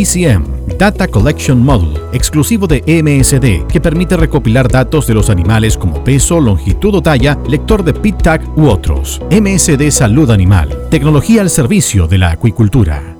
DCM, Data Collection Module, exclusivo de MSD, que permite recopilar datos de los animales como peso, longitud o talla, lector de PIT-TAG u otros. MSD Salud Animal, tecnología al servicio de la acuicultura.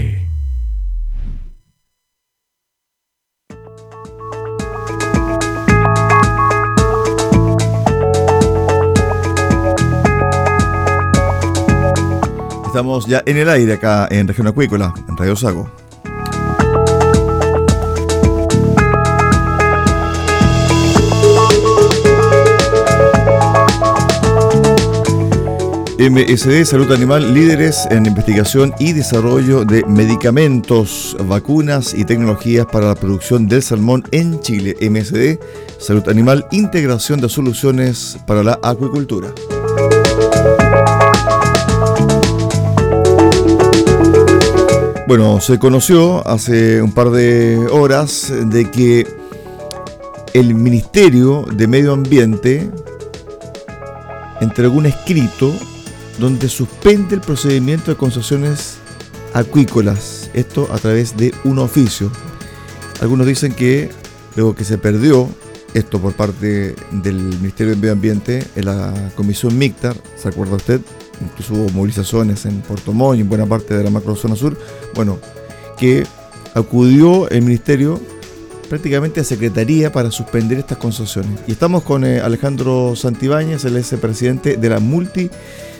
Estamos ya en el aire acá en Región Acuícola, en Radio Sago. MSD Salud Animal, líderes en investigación y desarrollo de medicamentos, vacunas y tecnologías para la producción del salmón en Chile. MSD Salud Animal, integración de soluciones para la acuicultura. Bueno, se conoció hace un par de horas de que el Ministerio de Medio Ambiente entregó un escrito donde suspende el procedimiento de concesiones acuícolas, esto a través de un oficio. Algunos dicen que luego que se perdió esto por parte del Ministerio de Medio Ambiente en la Comisión MICTAR, ¿se acuerda usted? Incluso hubo movilizaciones en Puerto Montt y en buena parte de la macrozona sur. Bueno, que acudió el Ministerio prácticamente a Secretaría para suspender estas concesiones. Y estamos con eh, Alejandro Santibáñez, el ex presidente de la Multi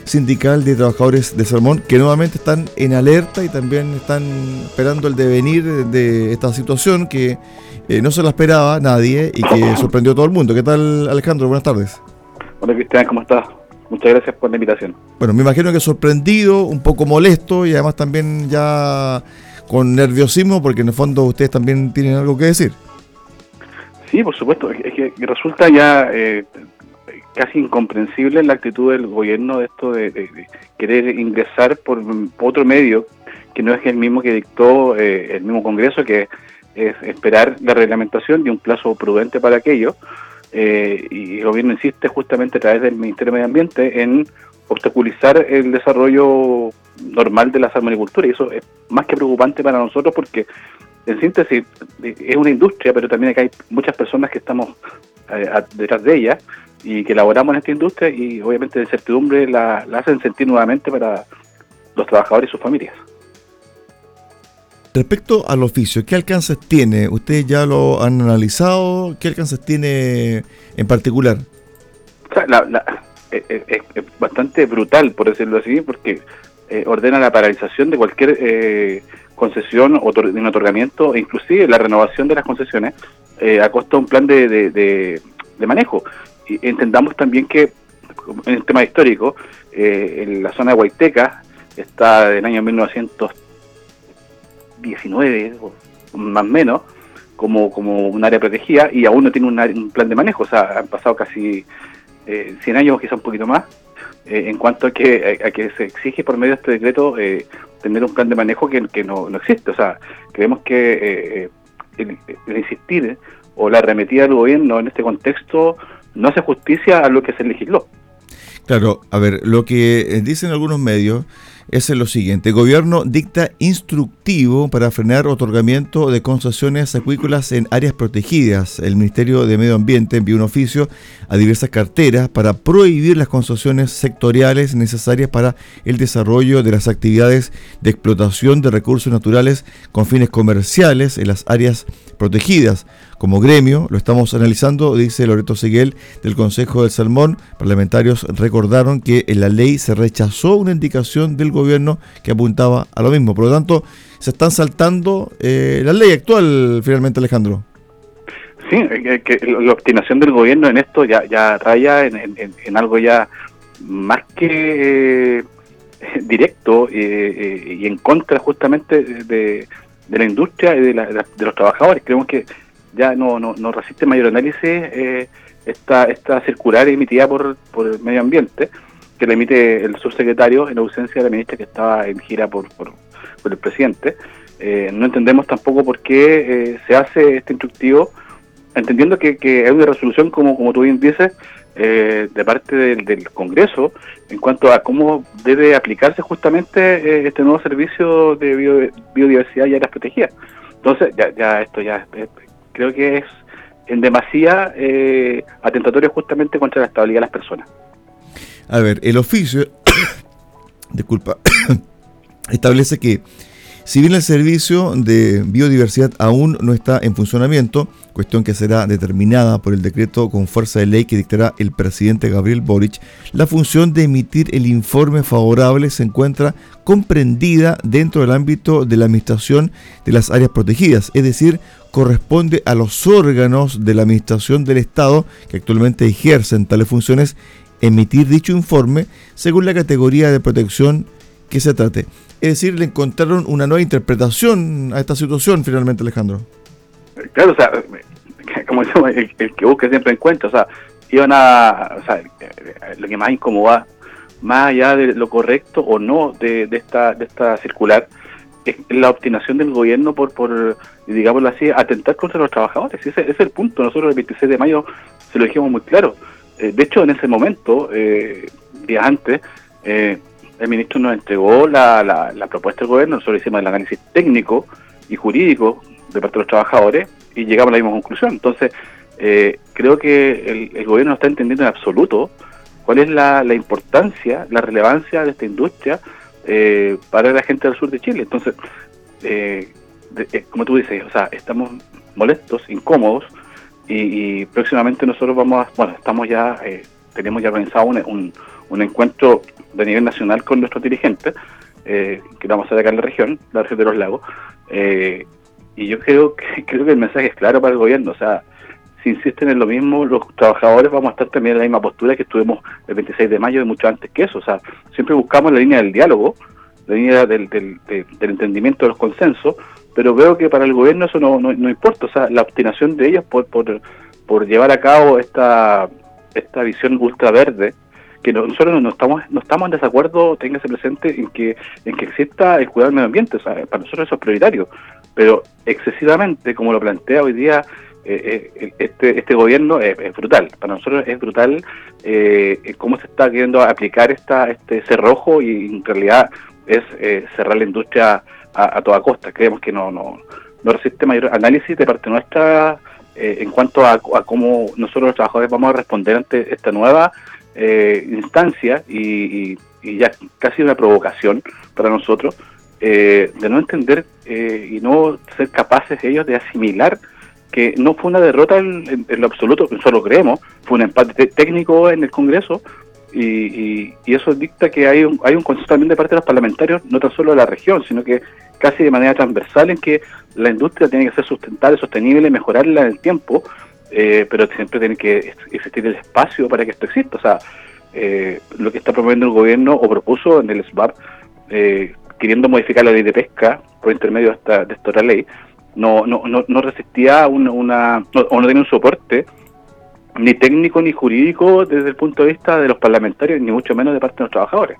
Sindical de Trabajadores de Salmón, que nuevamente están en alerta y también están esperando el devenir de esta situación que eh, no se la esperaba nadie y que sorprendió a todo el mundo. ¿Qué tal, Alejandro? Buenas tardes. Hola, Cristian, ¿cómo estás? Muchas gracias por la invitación. Bueno, me imagino que sorprendido, un poco molesto y además también ya con nerviosismo, porque en el fondo ustedes también tienen algo que decir. Sí, por supuesto. Es que resulta ya eh, casi incomprensible la actitud del gobierno de esto de, querer ingresar por, otro medio que no es el mismo que dictó eh, el mismo Congreso, que es esperar la reglamentación y un plazo prudente para aquello. Eh, y el gobierno insiste justamente a través del Ministerio de Medio Ambiente en obstaculizar el desarrollo normal de la salmonicultura y eso es más que preocupante para nosotros porque en síntesis es una industria pero también hay muchas personas que estamos eh, detrás de ella y que laboramos en esta industria y obviamente la incertidumbre la, la hacen sentir nuevamente para los trabajadores y sus familias. Respecto al oficio, ¿qué alcances tiene? ¿Ustedes ya lo han analizado? ¿Qué alcances tiene en particular? es, bastante brutal, por decirlo así, porque eh, ordena la paralización de cualquier eh, concesión o de un otorgamiento, inclusive la renovación de las concesiones, eh, a costa de un plan de, de, manejo. Y entendamos también que, en el tema histórico, en la zona de Huayteca está del año 1900 19, más o menos, como, como un área protegida y aún no tiene un, plan de manejo. O sea, han pasado casi eh, 100 años, quizá un poquito más, eh, en cuanto a que, a, que se exige por medio de este decreto eh, tener un plan de manejo que, no, no, existe. O sea, creemos que eh, el, insistir o la arremetida del gobierno en este contexto no hace justicia a lo que se legisló. Claro, a ver, lo que dicen algunos medios es lo siguiente. El gobierno dicta instructivo para frenar otorgamiento de concesiones acuícolas en áreas protegidas. El Ministerio de Medio Ambiente envió un oficio a diversas carteras para prohibir las concesiones sectoriales necesarias para el desarrollo de las actividades de explotación de recursos naturales con fines comerciales en las áreas protegidas. Como gremio, lo estamos analizando, dice Loreto Seguel del Consejo del Salmón. Parlamentarios recordaron que en la ley se rechazó una indicación del gobierno que apuntaba a lo mismo. Por lo tanto, se están saltando eh, la ley actual, finalmente, Alejandro. Sí, que la obstinación del gobierno en esto ya, ya raya en, algo ya más que eh, directo eh, y en contra justamente de, la industria y de, de los trabajadores. Creemos que ya no, no, no resiste mayor análisis eh, esta, esta circular emitida por, por el medio ambiente, que la emite el subsecretario en ausencia de la ministra que estaba en gira por, por, el presidente. Eh, no entendemos tampoco por qué eh, se hace este instructivo, entendiendo que, que hay una resolución, como, como tú bien dices, eh, de parte del, del, Congreso en cuanto a cómo debe aplicarse justamente este nuevo servicio de biodiversidad y áreas protegidas. Entonces, ya, ya esto ya creo que es en demasía eh, atentatorio justamente contra la estabilidad de las personas. A ver, el oficio, disculpa, establece que si bien el servicio de biodiversidad aún no está en funcionamiento, cuestión que será determinada por el decreto con fuerza de ley que dictará el presidente Gabriel Boric, la función de emitir el informe favorable se encuentra comprendida dentro del ámbito de la administración de las áreas protegidas, es decir, corresponde a los órganos de la administración del Estado que actualmente ejercen tales funciones emitir dicho informe según la categoría de protección que se trate. Es decir, le encontraron una nueva interpretación a esta situación finalmente, Alejandro. Claro, o sea, como decimos, el, que busca siempre encuentra, o sea, iban a, o sea, lo que más incomoda, más allá de lo correcto o no de, esta, de esta circular, la obstinación del gobierno por, por digámoslo así, atentar contra los trabajadores. Ese, es el punto. Nosotros el 26 de mayo se lo dijimos muy claro. Eh, de hecho, en ese momento, eh, días antes, eh, el ministro nos entregó la, la, propuesta del gobierno, nosotros hicimos el análisis técnico y jurídico de parte de los trabajadores y llegamos a la misma conclusión. Entonces, eh, creo que el, gobierno no está entendiendo en absoluto cuál es la, la importancia, la relevancia de esta industria eh, para la gente del sur de Chile. Entonces, eh, como tú dices, o sea, estamos molestos, incómodos, y, próximamente nosotros vamos a, bueno, estamos ya, eh, tenemos ya organizado un, un, encuentro de nivel nacional con nuestros dirigentes, eh, que vamos a hacer acá en la región, la región de los lagos, eh, y yo creo que, creo que el mensaje es claro para el gobierno, o sea, si insisten en lo mismo, los trabajadores vamos a estar también en la misma postura que estuvimos el 26 de mayo y mucho antes que eso, o sea, siempre buscamos la línea del diálogo, la línea del, del, del entendimiento de los consensos, pero veo que para el gobierno eso no, no, importa, o sea, la obstinación de ellos por, por, por llevar a cabo esta, esta visión ultraverde, que nosotros no estamos no estamos en desacuerdo, téngase presente, en que en que exista el cuidado del medio ambiente, o sea, para nosotros eso es prioritario, pero excesivamente, como lo plantea hoy día este, este gobierno, es, brutal, para nosotros es brutal eh, cómo se está queriendo aplicar esta este cerrojo y en realidad es cerrar la industria a, toda costa. Creemos que no, no, no resiste mayor análisis de parte nuestra eh, en cuanto a, cómo nosotros los trabajadores vamos a responder ante esta nueva eh, instancia y, ya casi una provocación para nosotros eh, de no entender y no ser capaces ellos de asimilar que no fue una derrota en, lo absoluto, nosotros creemos, fue un empate técnico en el Congreso, y, eso dicta que hay un, hay un consenso también de parte de los parlamentarios, no tan solo de la región, sino que casi de manera transversal en que la industria tiene que ser sustentable, sostenible, mejorarla en el tiempo, eh, pero siempre tiene que existir el espacio para que esto exista. O sea, eh, lo que está promoviendo el gobierno o propuso en el SBAR, eh, queriendo modificar la ley de pesca por intermedio de esta, de esta otra ley, no, no, no, no resistía una, una o no tenía un soporte ni técnico ni jurídico desde el punto de vista de los parlamentarios, ni mucho menos de parte de los trabajadores.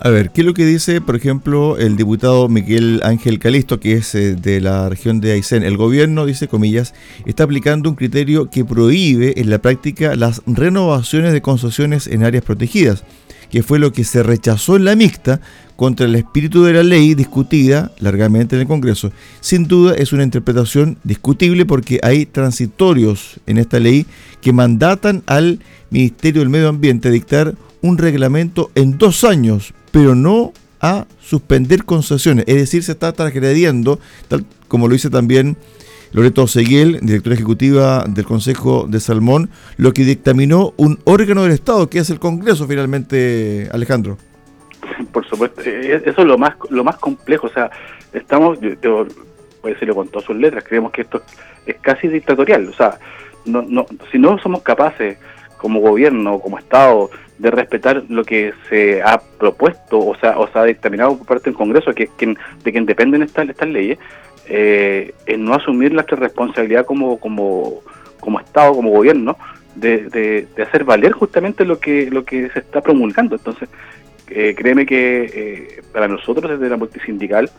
A ver, ¿qué es lo que dice, por ejemplo, el diputado Miguel Ángel Calisto, que es eh, de la región de Aysén? El gobierno, dice comillas, está aplicando un criterio que prohíbe en la práctica las renovaciones de concesiones en áreas protegidas, que fue lo que se rechazó en la mixta contra el espíritu de la ley discutida largamente en el Congreso. Sin duda es una interpretación discutible porque hay transitorios en esta ley que mandatan al Ministerio del Medio Ambiente a dictar un reglamento en dos años, pero no a suspender concesiones. Es decir, se está transgrediendo, tal como lo dice también Loreto Seguiel, directora ejecutiva del Consejo de Salmón, lo que dictaminó un órgano del Estado, que es el Congreso finalmente, Alejandro. Por supuesto, eh, eh, eso es lo más lo más complejo, o sea, estamos, yo, voy a decirlo con todas sus letras, creemos que esto es casi dictatorial, o sea, no, no, si no somos capaces como gobierno, como Estado, de respetar lo que se ha propuesto o sea, o se ha dictaminado por parte del Congreso, que de quien dependen estas, estas leyes, eh, en no asumir nuestra responsabilidad como, como, como Estado, como gobierno, de, de, de, hacer valer justamente lo que, lo que se está promulgando. Entonces, eh, créeme que eh, para nosotros desde la multisindical,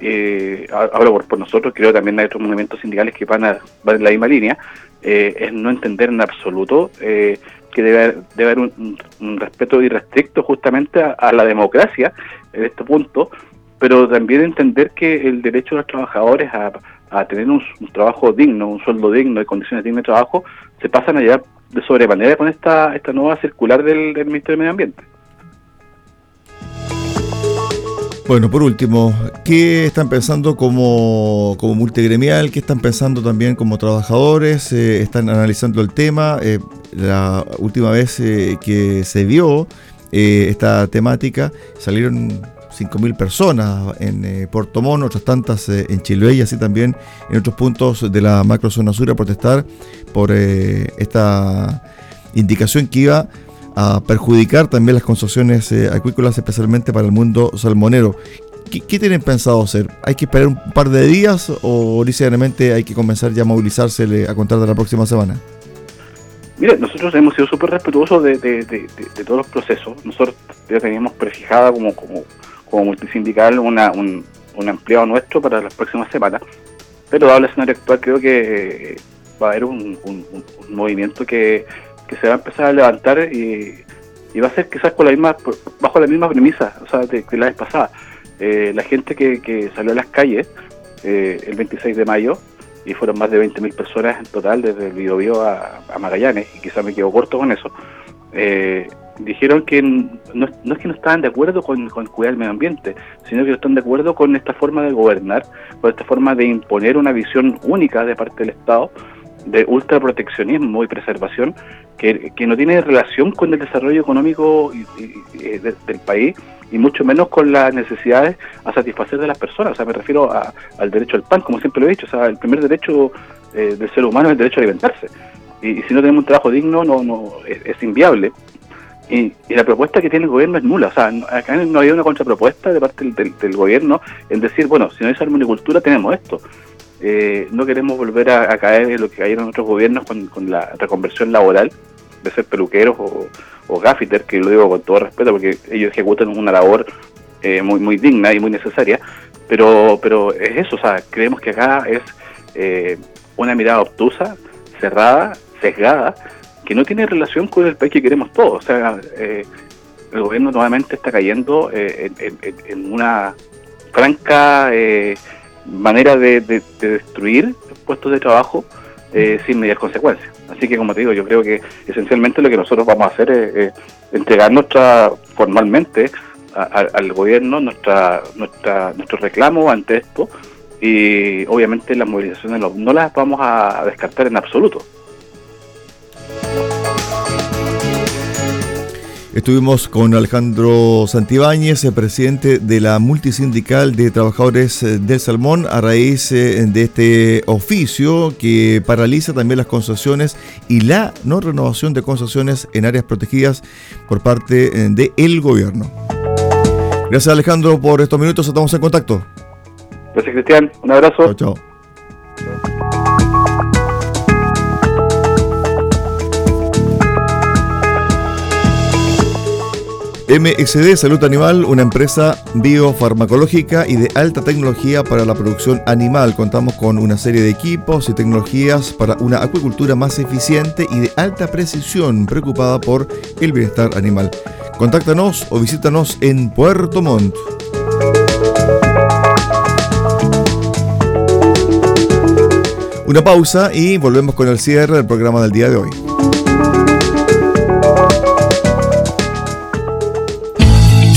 eh, hablo por, nosotros, creo también hay otros movimientos sindicales que van, a, van en la misma línea, eh, es no entender en absoluto que debe haber, un, respeto irrestricto justamente a, la democracia en este punto, pero también entender que el derecho de los trabajadores a, tener un, trabajo digno, un sueldo digno y condiciones dignas de trabajo, se pasan allá de sobremanera con esta, esta nueva circular del, del Ministerio del Medio Ambiente. Bueno, por último, ¿qué están pensando como, como multigremial? ¿Qué están pensando también como trabajadores? Eh, ¿Están analizando el tema? Eh, la última vez eh, que se vio esta temática salieron 5.000 personas en Puerto Montt, otras tantas en Chiloé y así también en otros puntos de la macrozona sur a protestar por esta indicación que iba a perjudicar también las concesiones eh, acuícolas, especialmente para el mundo salmonero. ¿Qué, tienen pensado hacer? ¿Hay que esperar un par de días o necesariamente hay que comenzar ya a movilizarse a contar de la próxima semana? Mire, nosotros hemos sido súper respetuosos de, todos los procesos. Nosotros ya teníamos prefijada como, como, como multisindical una, un, un empleado nuestro para las próximas semanas. Pero dado el escenario actual, creo que eh, va a haber un movimiento que que se va a empezar a levantar y, va a ser quizás con la misma, bajo la misma premisa, o sea, de, la vez pasada. Eh, la gente que, salió a las calles eh, el 26 de mayo, y fueron más de 20.000 personas en total desde el Biobío a, a, Magallanes, y quizás me quedo corto con eso, eh, dijeron que no, es que no estaban de acuerdo con, cuidar el medio ambiente, sino que no están de acuerdo con esta forma de gobernar, con esta forma de imponer una visión única de parte del Estado de ultraproteccionismo y preservación que, no tiene relación con el desarrollo económico del país y mucho menos con las necesidades a satisfacer de las personas. O sea, me refiero al derecho al pan, como siempre lo he dicho. O sea, el primer derecho eh, del ser humano es el derecho a alimentarse. Y, si no tenemos un trabajo digno, no, no es, inviable. Y, la propuesta que tiene el gobierno es nula. O sea, acá no hay una contrapropuesta de parte del, gobierno en decir, bueno, si no hay armonicultura, tenemos esto. Eh, no queremos volver a, caer en lo que cayeron otros gobiernos con, la reconversión laboral de ser peluqueros o, o gaffiter, que lo digo con todo respeto porque ellos ejecutan una labor eh, muy muy digna y muy necesaria, pero pero es eso, o sea, creemos que acá es eh, una mirada obtusa, cerrada, sesgada, que no tiene relación con el país que queremos todos. O sea, eh, el gobierno nuevamente está cayendo en, una franca manera de, destruir puestos de trabajo sin medias consecuencias. Así que, como te digo, yo creo que esencialmente lo que nosotros vamos a hacer es, entregar nuestra, formalmente al gobierno nuestra, nuestra, nuestro reclamo ante esto y obviamente las movilizaciones no las vamos a descartar en absoluto. Estuvimos con Alejandro Santibáñez, el presidente de la Multisindical de Trabajadores eh, del Salmón, a raíz eh, de este oficio que paraliza también las concesiones y la no renovación de concesiones en áreas protegidas por parte eh, del gobierno. Gracias Alejandro por estos minutos, estamos en contacto. Gracias Cristian, un abrazo. Chao, chao. MSD Salud Animal, una empresa biofarmacológica y de alta tecnología para la producción animal. Contamos con una serie de equipos y tecnologías para una acuicultura más eficiente y de alta precisión, preocupada por el bienestar animal. Contáctanos o visítanos en Puerto Montt. Una pausa y volvemos con el cierre del programa del día de hoy.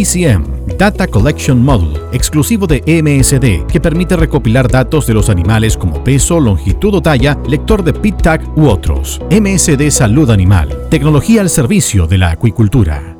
DCM, Data Collection Module, exclusivo de MSD, que permite recopilar datos de los animales como peso, longitud o talla, lector de PIT-TAG u otros. MSD Salud Animal, tecnología al servicio de la acuicultura.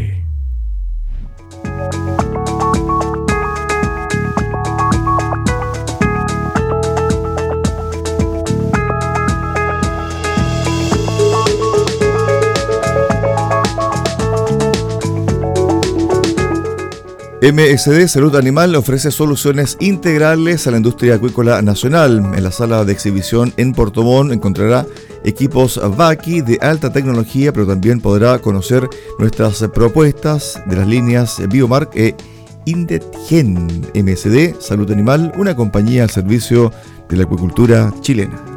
MSD Salud Animal ofrece soluciones integrales a la industria acuícola nacional. En la sala de exhibición en Portomón encontrará equipos Vaki de alta tecnología, pero también podrá conocer nuestras propuestas de las líneas Biomark e Indetgen. MSD Salud Animal, una compañía al servicio de la acuicultura chilena.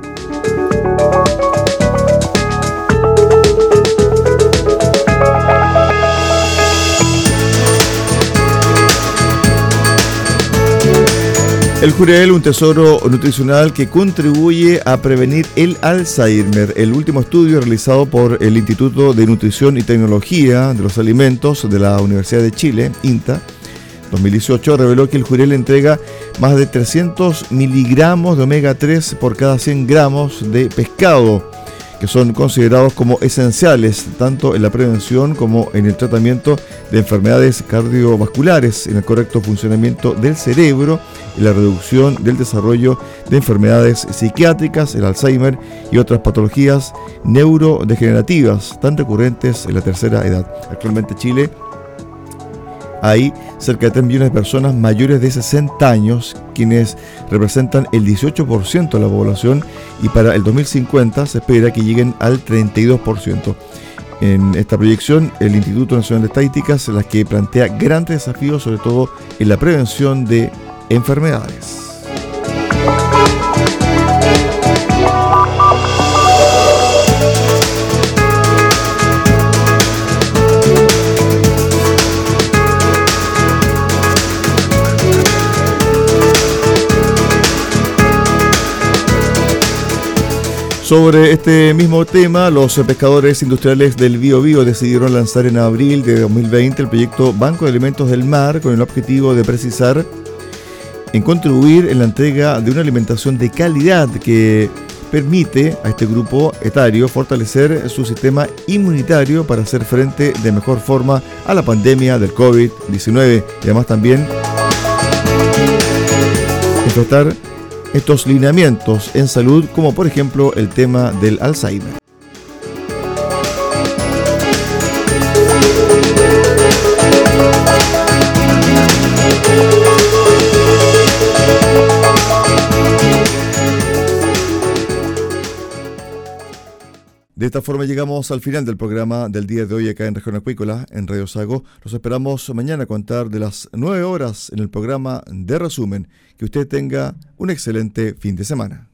El Jurel, un tesoro nutricional que contribuye a prevenir el Alzheimer. El último estudio realizado por el Instituto de Nutrición y Tecnología de los Alimentos de la Universidad de Chile, INTA, 2018, reveló que el Jurel entrega más de 300 miligramos de omega 3 por cada 100 gramos de pescado que son considerados como esenciales tanto en la prevención como en el tratamiento de enfermedades cardiovasculares, en el correcto funcionamiento del cerebro, en la reducción del desarrollo de enfermedades psiquiátricas, el Alzheimer y otras patologías neurodegenerativas tan recurrentes en la tercera edad. Actualmente Chile hay cerca de 3 millones de personas mayores de 60 años, quienes representan el 18% de la población y para el 2050 se espera que lleguen al 32%. En esta proyección, el Instituto Nacional de Estadísticas es la que plantea grandes desafíos, sobre todo en la prevención de enfermedades. Sobre este mismo tema, los pescadores industriales del Bio Bio decidieron lanzar en abril de 2020 el proyecto Banco de Alimentos del Mar con el objetivo de precisar en contribuir en la entrega de una alimentación de calidad que permite a este grupo etario fortalecer su sistema inmunitario para hacer frente de mejor forma a la pandemia del COVID-19 y además también estos lineamientos en salud, como por ejemplo el tema del Alzheimer. De esta forma llegamos al final del programa del día de hoy acá en Región Acuícola, en Radio Sago. Los esperamos mañana a contar de las 9 horas en el programa de resumen. Que usted tenga un excelente fin de semana.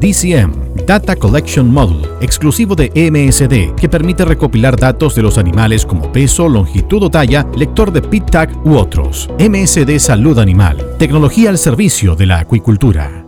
DCM, Data Collection Module, exclusivo de MSD, que permite recopilar datos de los animales como peso, longitud o talla, lector de PIT-TAG u otros. MSD Salud Animal, tecnología al servicio de la acuicultura.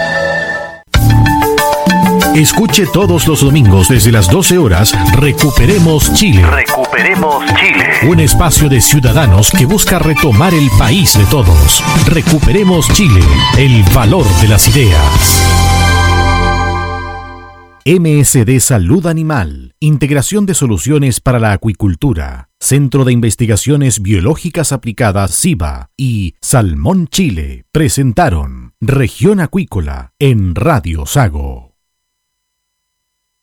Escuche todos los domingos desde las 12 horas Recuperemos Chile. Recuperemos Chile. Un espacio de ciudadanos que busca retomar el país de todos. Recuperemos Chile, el valor de las ideas. MSD Salud Animal, Integración de Soluciones para la Acuicultura, Centro de Investigaciones Biológicas Aplicadas SIBA y Salmón Chile presentaron Región Acuícola en Radio Sago.